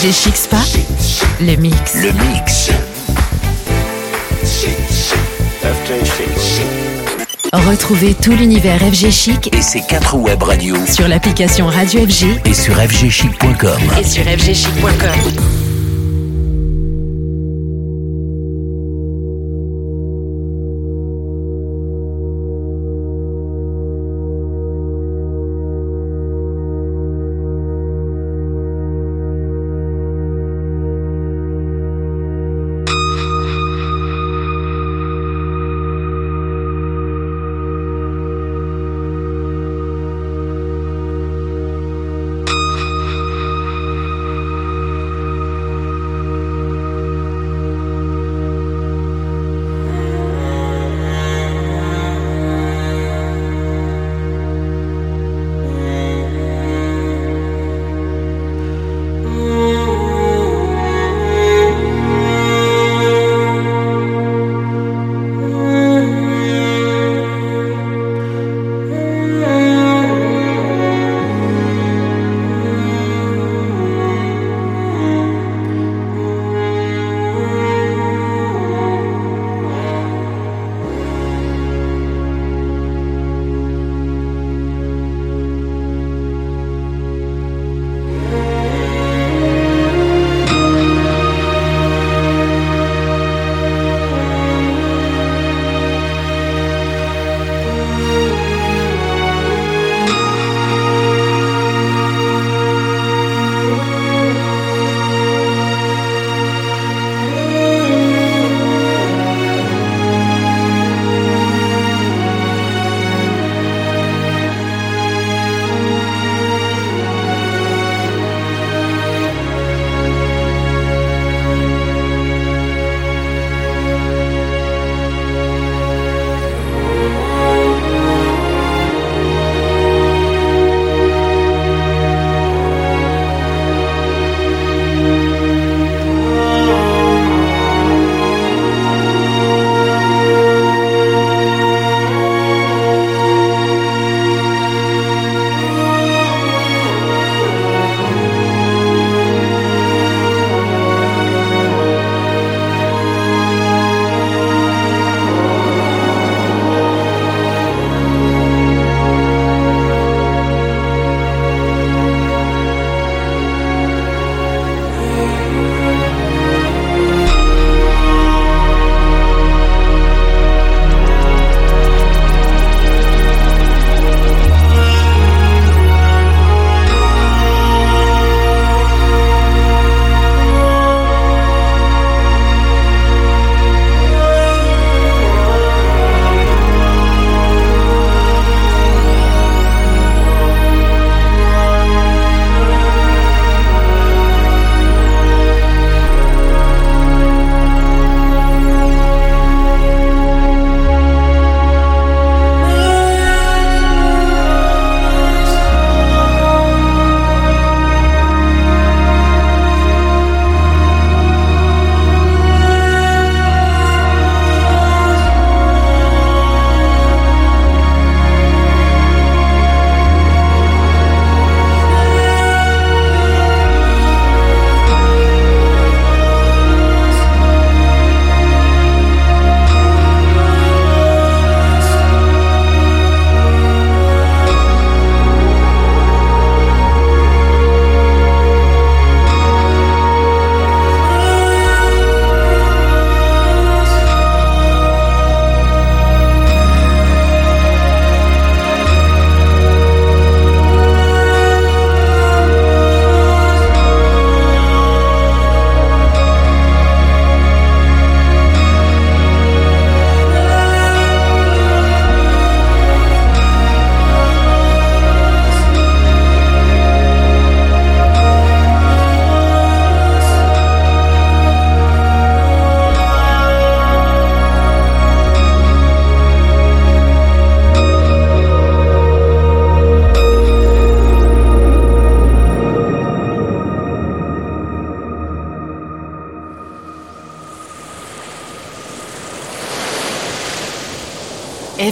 FG Chic Spa, le mix. Le mix. Retrouvez tout l'univers FG Chic Et ses quatre web radios sur l'application Radio FG et sur fgchic.com. et sur fgchic.com.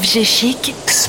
FG Chic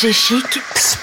G chique. Pss.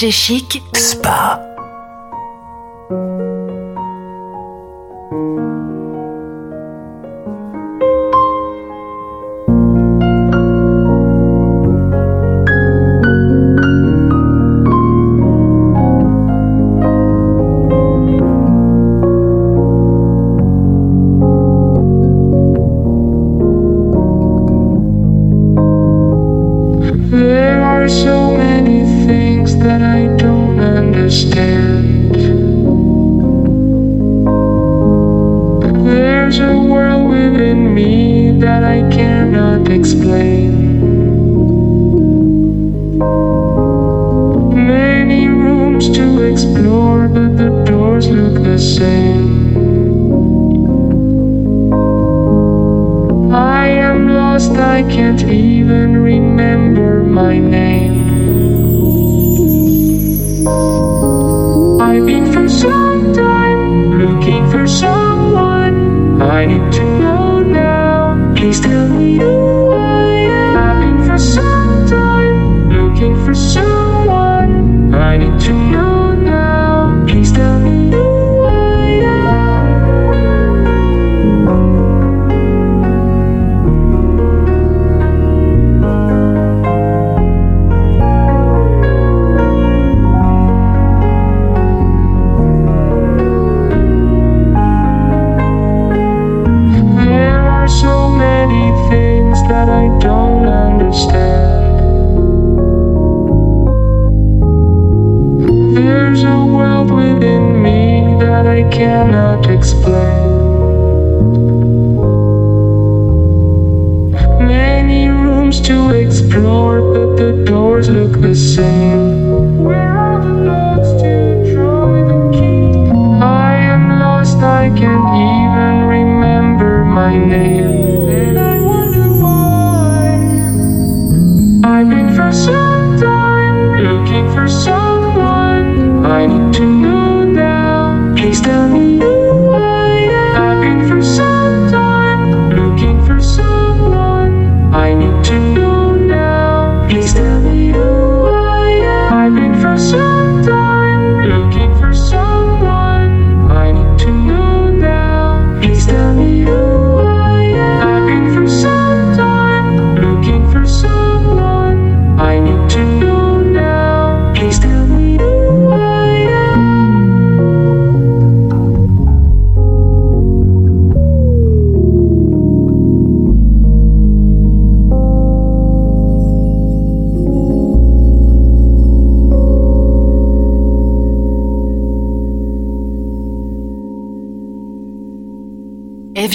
Léger chic. Spa. cannot explain. Many rooms to explore, but the doors look the same. Where are the locks to draw the key? I am lost, I can't even remember my name.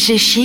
Gégé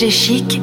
FG Chic,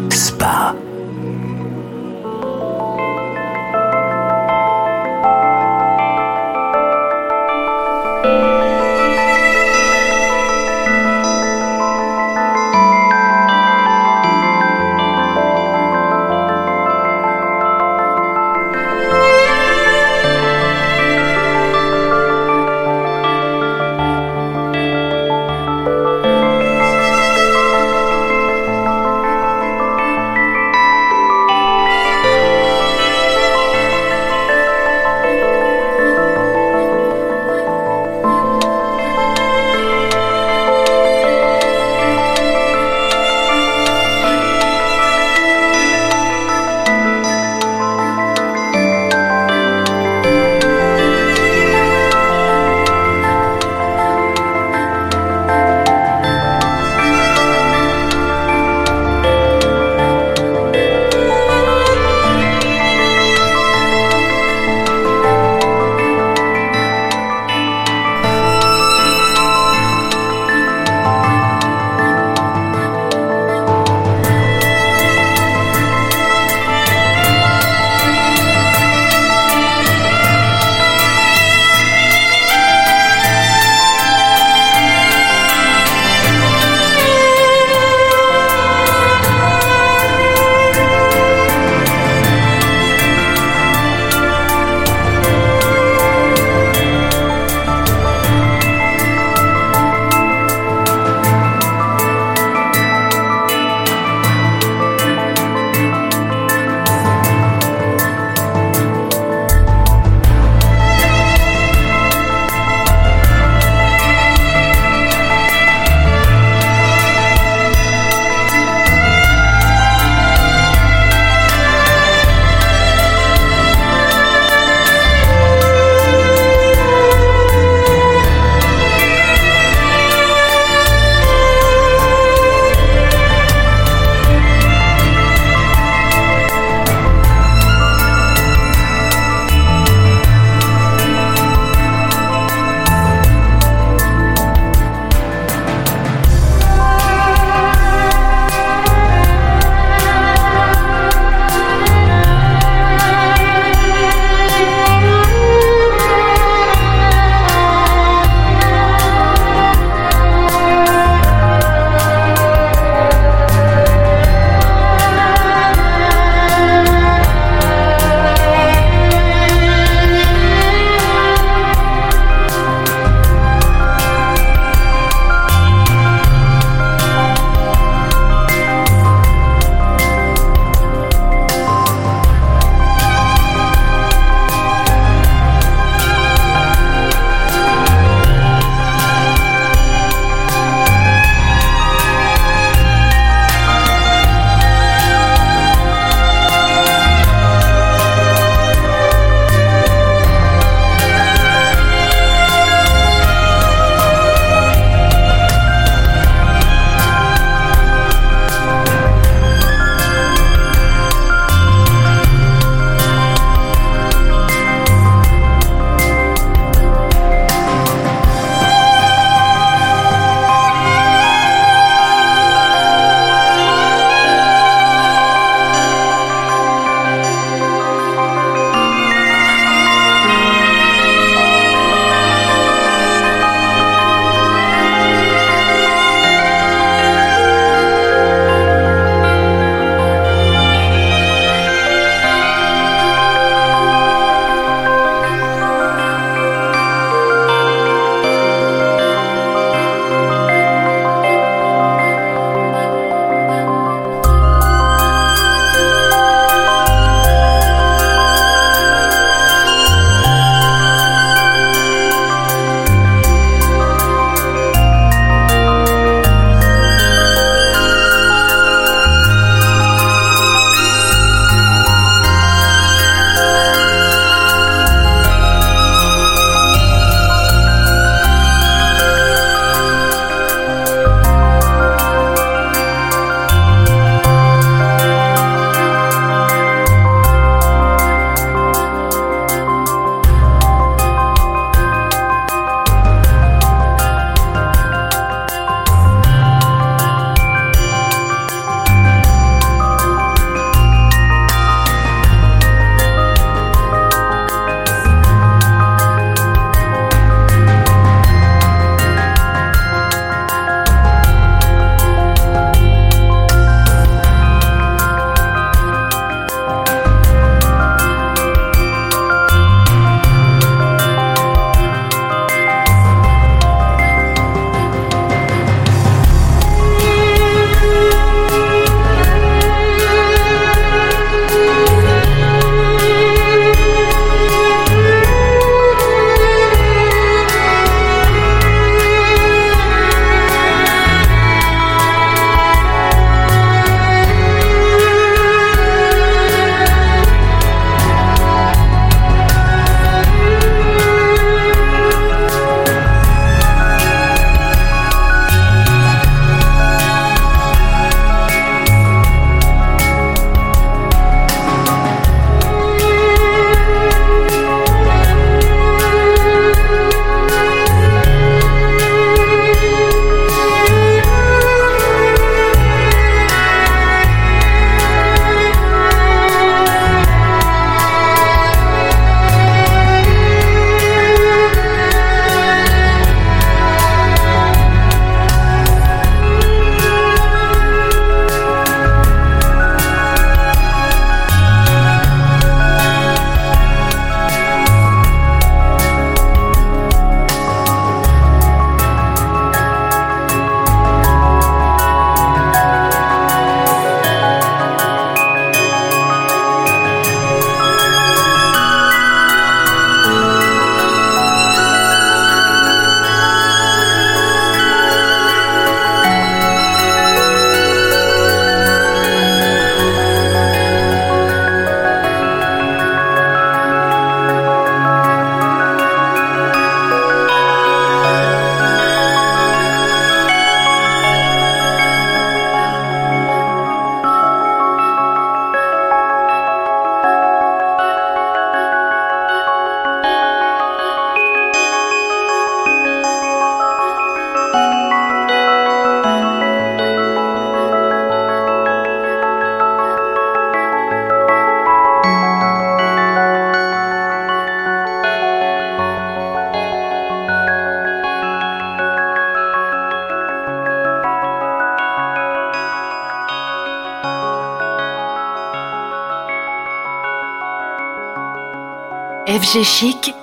FG Chic,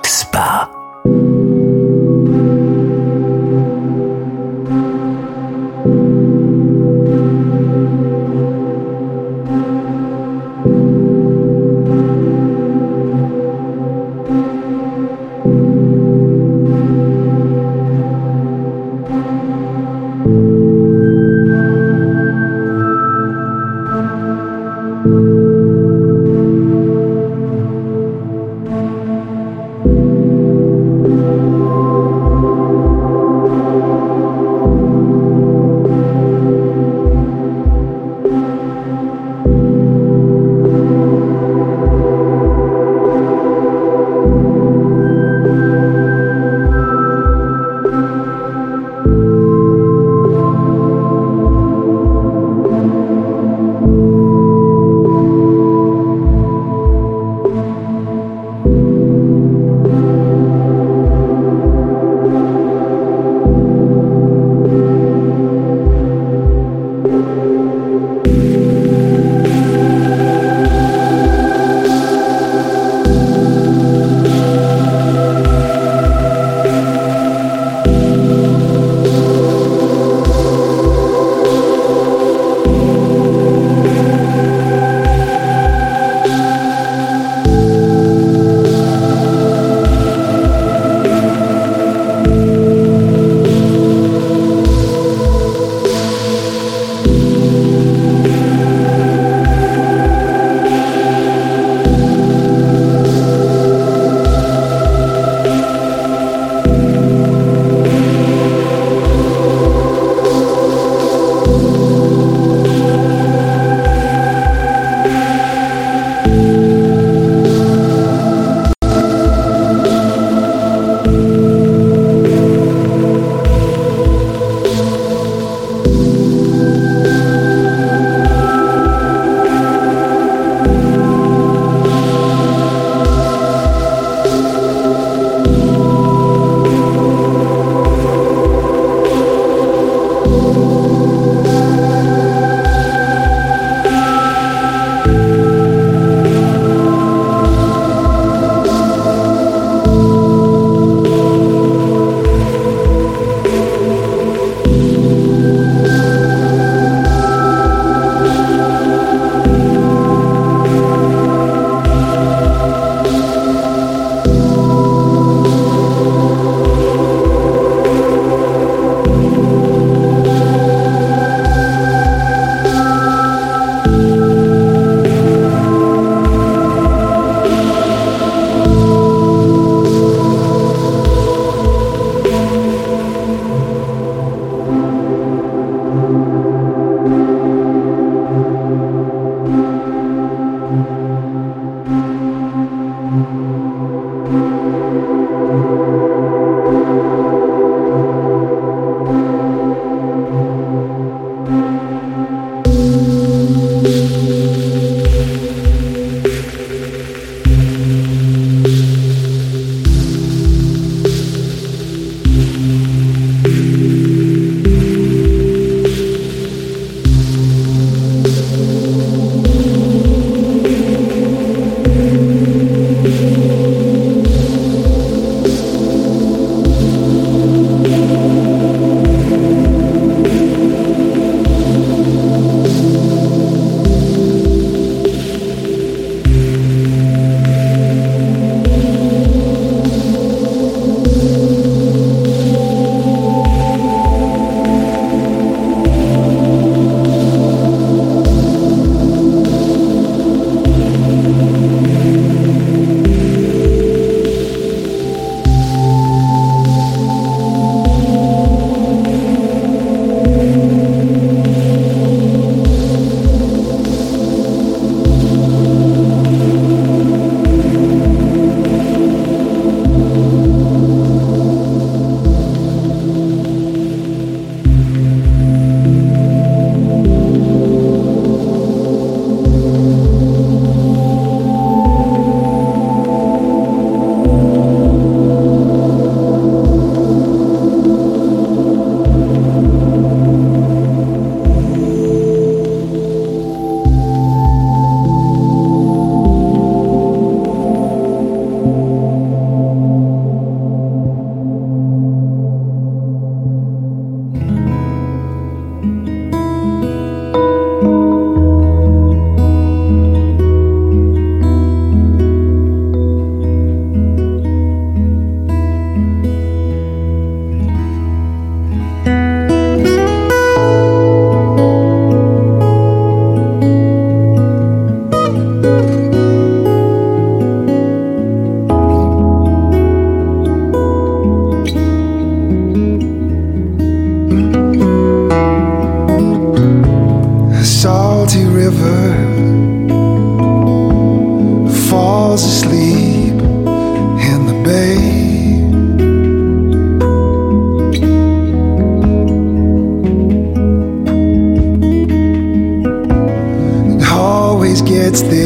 it's